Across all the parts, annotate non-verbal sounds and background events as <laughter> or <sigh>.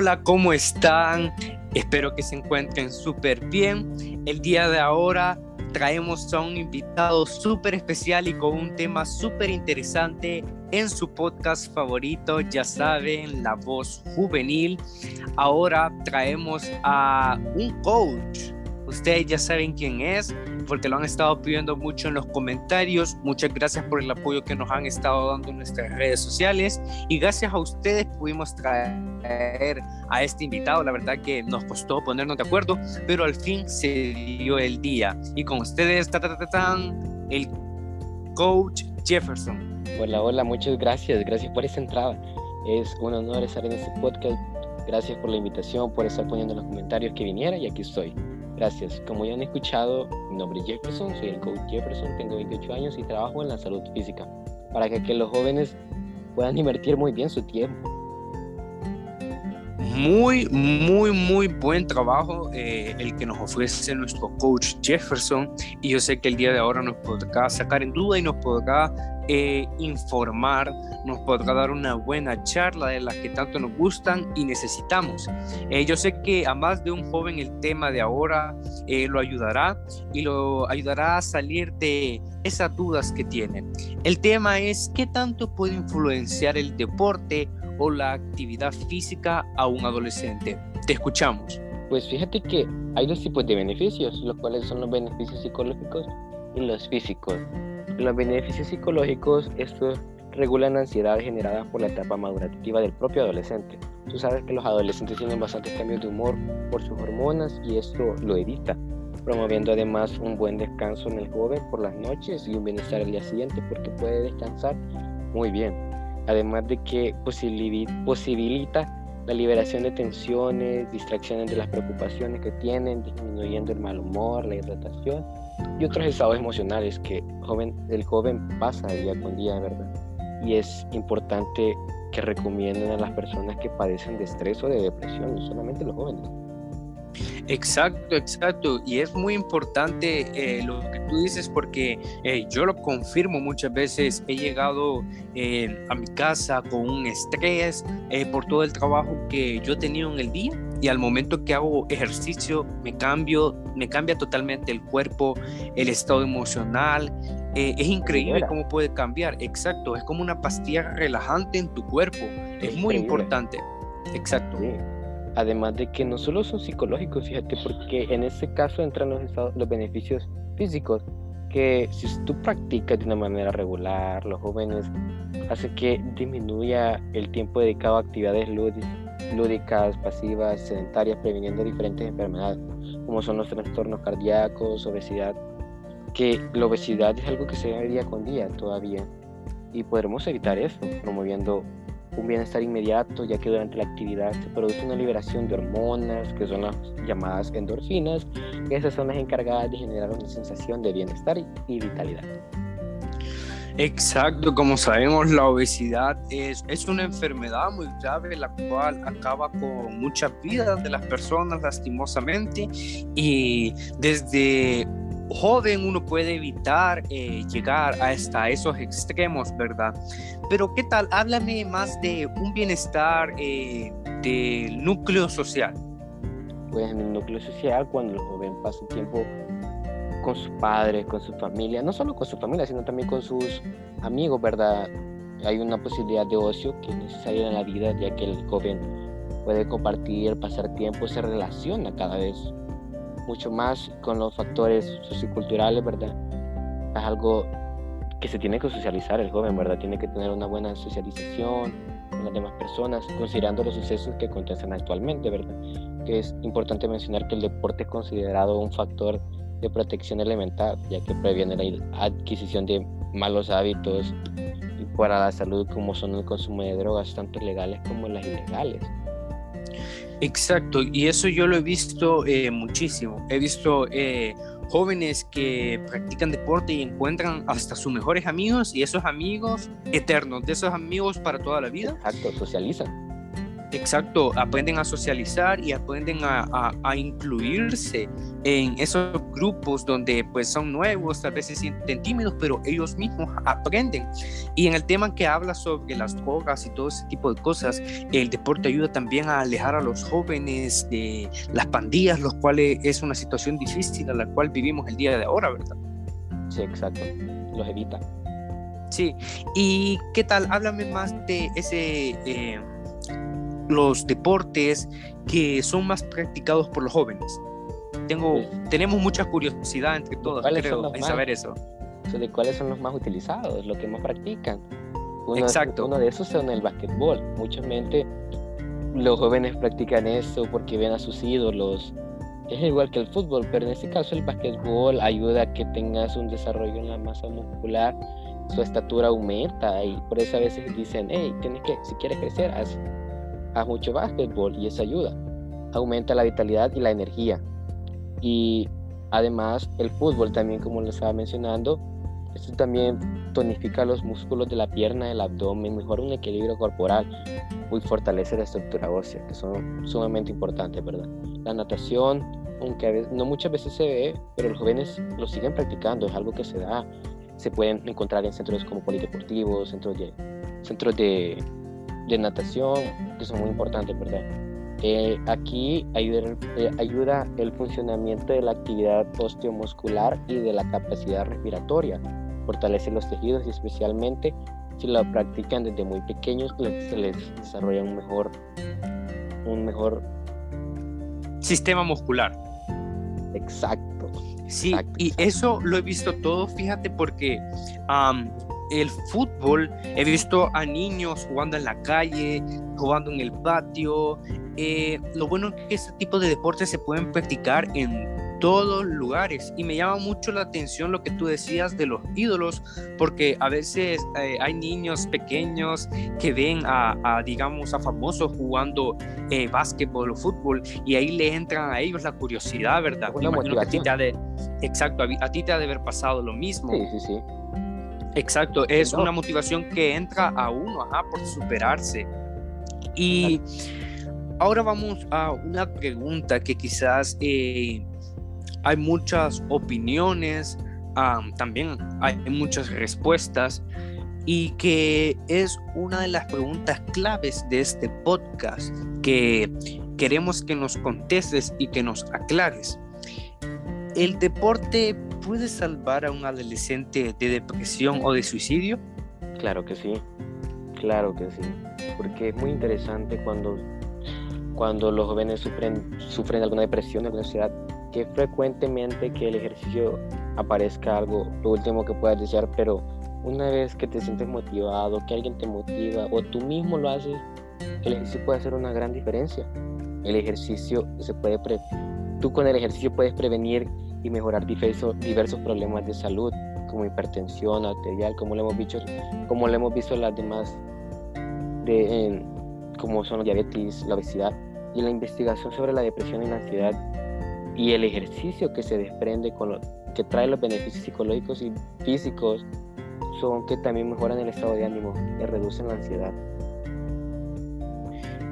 Hola, ¿cómo están? Espero que se encuentren súper bien. El día de ahora traemos a un invitado súper especial y con un tema súper interesante en su podcast favorito, ya saben, La Voz Juvenil. Ahora traemos a un coach. Ustedes ya saben quién es, porque lo han estado pidiendo mucho en los comentarios. Muchas gracias por el apoyo que nos han estado dando en nuestras redes sociales y gracias a ustedes pudimos traer a este invitado. La verdad que nos costó ponernos de acuerdo, pero al fin se dio el día. Y con ustedes, ta, el coach Jefferson. Hola, hola, muchas gracias. Gracias por esa entrada. Es un honor estar en este podcast. Gracias por la invitación, por estar poniendo en los comentarios que viniera y aquí estoy. Gracias. Como ya han escuchado, mi nombre es Jefferson, soy el coach Jefferson, tengo 28 años y trabajo en la salud física para que, los jóvenes puedan <laughs> invertir muy bien su tiempo. Muy, muy, muy buen trabajo eh, el que nos ofrece nuestro coach Jefferson y yo sé que el día de ahora nos podrá sacar en duda y nos podrá eh, informar, nos podrá dar una buena charla de las que tanto nos gustan y necesitamos. Eh, yo sé que a más de un joven el tema de ahora eh, lo ayudará y lo ayudará a salir de esas dudas que tiene. El tema es qué tanto puede influenciar el deporte o la actividad física a un adolescente. Te escuchamos. Pues fíjate que hay dos tipos de beneficios, los cuales son los beneficios psicológicos y los físicos. Los beneficios psicológicos, estos regulan la ansiedad generada por la etapa madurativa del propio adolescente. Tú sabes que los adolescentes tienen bastantes cambios de humor por sus hormonas y esto lo evita, promoviendo además un buen descanso en el joven por las noches y un bienestar al día siguiente porque puede descansar muy bien. Además de que posibilita la liberación de tensiones, distracciones de las preocupaciones que tienen, disminuyendo el mal humor, la irritación y otros estados emocionales que joven, el joven pasa día con día, ¿verdad? Y es importante que recomienden a las personas que padecen de estrés o de depresión, no solamente los jóvenes. Exacto, exacto. Y es muy importante eh, lo que tú dices porque eh, yo lo confirmo muchas veces. He llegado eh, a mi casa con un estrés por todo el trabajo que yo he tenido en el día y al momento que hago ejercicio me cambio, me cambia totalmente el cuerpo, el estado emocional. es increíble cómo puede cambiar. Exacto, es como una pastilla relajante en tu cuerpo. Es, muy importante. Exacto. Además de que no solo son psicológicos, fíjate, porque en este caso entran los, los beneficios físicos, que si tú practicas de una manera regular, los jóvenes, hace que disminuya el tiempo dedicado a actividades lúdicas, pasivas, sedentarias, previniendo diferentes enfermedades, como son los trastornos cardíacos, obesidad, que la obesidad es algo que se ve día con día todavía, y podremos evitar eso, promoviendo un bienestar inmediato, ya que durante la actividad se produce una liberación de hormonas, que son las llamadas endorfinas, y esas son las encargadas de generar una sensación de bienestar y vitalidad. Exacto, como sabemos, la obesidad es, es una enfermedad muy grave, la cual acaba con muchas vidas de las personas lastimosamente y desde joven uno puede evitar eh, llegar hasta esos extremos, ¿verdad? Pero ¿qué tal? Háblame más de un bienestar eh, del núcleo social. Pues en el núcleo social, cuando el joven pasa tiempo con sus padres, con su familia, no solo con su familia, sino también con sus amigos, ¿verdad? Hay una posibilidad de ocio que es necesaria en la vida, ya que el joven puede compartir, pasar tiempo, se relaciona cada vez mucho más con los factores socioculturales, ¿verdad? Es algo que se tiene que socializar el joven, ¿verdad? Tiene que tener una buena socialización con las demás personas, considerando los sucesos que acontecen actualmente, ¿verdad? Que es importante mencionar que el deporte es considerado un factor de protección elemental, ya que previene la adquisición de malos hábitos para la salud como son el consumo de drogas, tanto legales como las ilegales. Exacto, y eso yo lo he visto eh, muchísimo. He visto eh, jóvenes que practican deporte y encuentran hasta sus mejores amigos y esos amigos eternos, de esos amigos para toda la vida. Exacto, socializan. Exacto, aprenden a socializar y aprenden a, a, incluirse en esos grupos donde pues son nuevos, tal vez se sienten tímidos, pero ellos mismos aprenden. Y en el tema que habla sobre las drogas y todo ese tipo de cosas, el deporte ayuda también a alejar a los jóvenes de las pandillas, los cuales es una situación difícil a la cual vivimos el día de ahora, ¿verdad? Sí, exacto, los evita. Sí, y qué tal, háblame más de ese... Eh, los deportes que son más practicados por los jóvenes. Tengo, tenemos mucha curiosidad entre todos, creo, en saber eso. De cuáles son los más utilizados, lo que más practican. Uno, Exacto. Uno de esos son el básquetbol. Muchamente los jóvenes practican eso porque ven a sus ídolos. Es igual que el fútbol, pero en este caso el básquetbol ayuda a que tengas un desarrollo en la masa muscular, su estatura aumenta y por eso a veces dicen, hey, tienes que, si quieres crecer, haz a mucho básquetbol y eso ayuda. Aumenta la vitalidad y la energía. Y además el fútbol también, como lo estaba mencionando, esto también tonifica los músculos de la pierna, del abdomen, mejora un equilibrio corporal y fortalece la estructura ósea, que son sumamente importantes, ¿verdad? La natación, aunque a veces, no muchas veces se ve, pero los jóvenes lo siguen practicando, es algo que se da. Se pueden encontrar en centros como polideportivos, centros de, centros de de natación, que son muy importantes, ¿verdad? Eh, aquí ayuda, eh, ayuda el funcionamiento de la actividad osteomuscular y de la capacidad respiratoria, fortalece los tejidos y especialmente si lo practican desde muy pequeños se les desarrolla un mejor, un mejor sistema muscular. Exacto. Sí, y eso lo he visto todo, fíjate, porque el fútbol, he visto a niños jugando en la calle, jugando en el patio. Eh, lo bueno es que este tipo de deportes se pueden practicar en todos lugares. Y me llama mucho la atención lo que tú decías de los ídolos porque a veces eh, hay niños pequeños que ven a, digamos a famosos jugando eh, básquetbol o fútbol y ahí le entran a ellos la curiosidad verdad de, exacto a, ti te ha de haber pasado lo mismo. Sí sí sí Exacto, es una motivación que entra a uno por superarse. Y ahora vamos a una pregunta que quizás eh, hay muchas opiniones, también hay muchas respuestas y que es una de las preguntas claves de este podcast que queremos que nos contestes y que nos aclares. ¿El deporte puede salvar a un adolescente de depresión o de suicidio? Claro que sí, claro que sí, porque es muy interesante cuando, cuando los jóvenes sufren, sufren alguna depresión, alguna ansiedad, que frecuentemente que el ejercicio aparezca algo, lo último que puedas desear, pero una vez que te sientes motivado, que alguien te motiva o tú mismo lo haces, el ejercicio puede hacer una gran diferencia. El ejercicio se puede tú con el ejercicio puedes prevenir y mejorar diversos, diversos problemas de salud como hipertensión arterial, como lo hemos visto, como lo hemos visto en las demás, de, como son la diabetes, la obesidad y la investigación sobre la depresión y la ansiedad y el ejercicio que se desprende con lo, que trae los beneficios psicológicos y físicos son que también mejoran el estado de ánimo y reducen la ansiedad.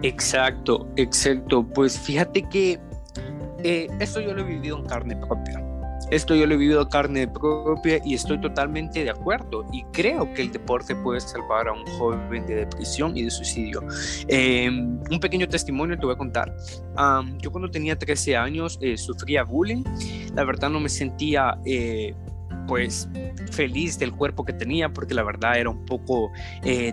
Exacto, exacto. Pues fíjate que eh, esto yo lo he vivido en carne propia. Esto yo lo he vivido carne propia y estoy totalmente de acuerdo. Y creo que el deporte puede salvar a un joven de depresión y de suicidio. Em, un pequeño testimonio te voy a contar. yo cuando tenía 13 años eh, sufría bullying. La verdad no me sentía eh, pues feliz del cuerpo que tenía porque la verdad era un poco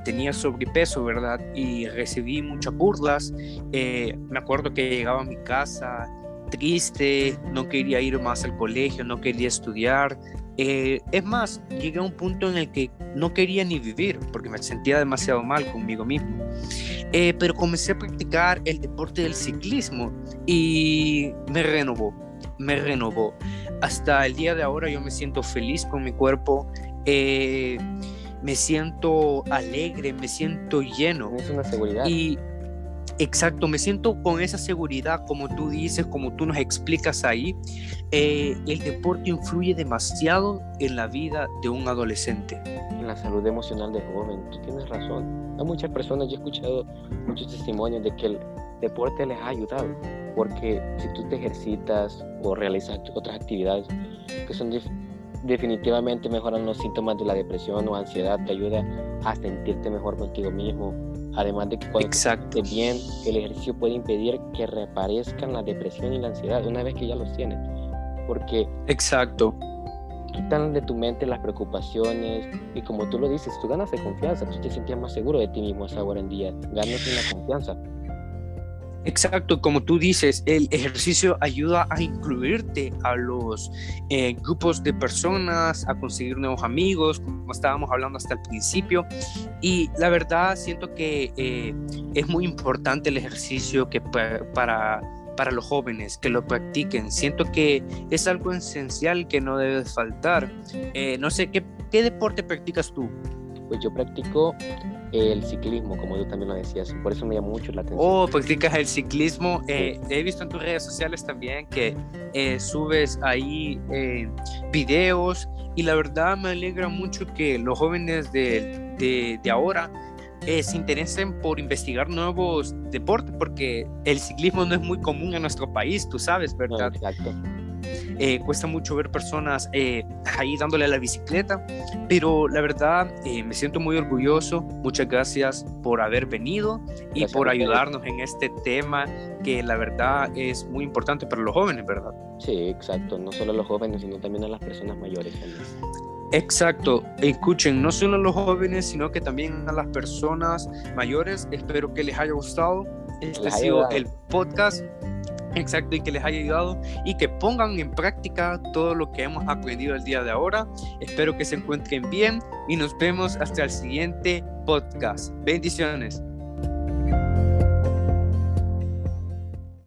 tenía sobrepeso verdad y recibí muchas burlas me acuerdo que llegaba a mi casa triste, no quería ir más al colegio, no quería estudiar. Eh, es más, llegué a un punto en el que no quería ni vivir porque me sentía demasiado mal conmigo mismo. Eh, pero comencé a practicar el deporte del ciclismo y me renovó, me renovó. Hasta el día de ahora yo me siento feliz con mi cuerpo. Eh, me siento alegre, me siento lleno. Es una seguridad. Y Exacto, me siento con esa seguridad, como tú dices, como tú nos explicas ahí. Eh, el deporte influye demasiado en la vida de un adolescente. En la salud emocional del joven, tú tienes razón. Hay muchas personas, yo he escuchado muchos testimonios de que el deporte les ha ayudado, porque si tú te ejercitas o realizas otras actividades que son definitivamente mejoran los síntomas de la depresión o ansiedad, te ayuda a sentirte mejor contigo mismo, Además de que cuando Exacto. bien, el ejercicio puede impedir que reaparezcan la depresión y la ansiedad una vez que ya los tienes. Porque Exacto. quitan de tu mente las preocupaciones y como tú lo dices, tú ganas de confianza, tú te sientes más seguro de ti mismo esa hora en día, ganas en la confianza. Exacto, como tú dices, el ejercicio ayuda a incluirte a los eh, grupos de personas, a conseguir nuevos amigos, como estábamos hablando hasta el principio. Y la verdad, siento que eh, es muy importante el ejercicio que para, para los jóvenes que lo practiquen. Siento que es algo esencial que no debe faltar. Eh, no sé, ¿qué, ¿qué deporte practicas tú? Pues yo practico el ciclismo, como tú también lo decías, por eso me llama mucho la atención. Oh, practicas el ciclismo. Eh, he visto en tus redes sociales también que eh, subes ahí eh, videos y la verdad me alegra mucho que los jóvenes de, de, de ahora se interesen por investigar nuevos deportes porque el ciclismo no es muy común en nuestro país, tú sabes, ¿verdad? No, exacto. Eh, cuesta mucho ver personas eh, ahí dándole a la bicicleta, pero la verdad eh, me siento muy orgulloso. Muchas gracias por haber venido y Gracias por ayudarnos en este tema que la verdad es muy importante para los jóvenes, ¿verdad? Sí, exacto. No solo a los jóvenes, sino también a las personas mayores. también. Exacto, escuchen, no solo a los jóvenes, sino que también a las personas mayores. Espero que les haya gustado. Este ha sido el podcast. Exacto, y que les haya ayudado y que pongan en práctica todo lo que hemos aprendido el día de ahora. Espero que se encuentren bien y nos vemos hasta el siguiente podcast. Bendiciones.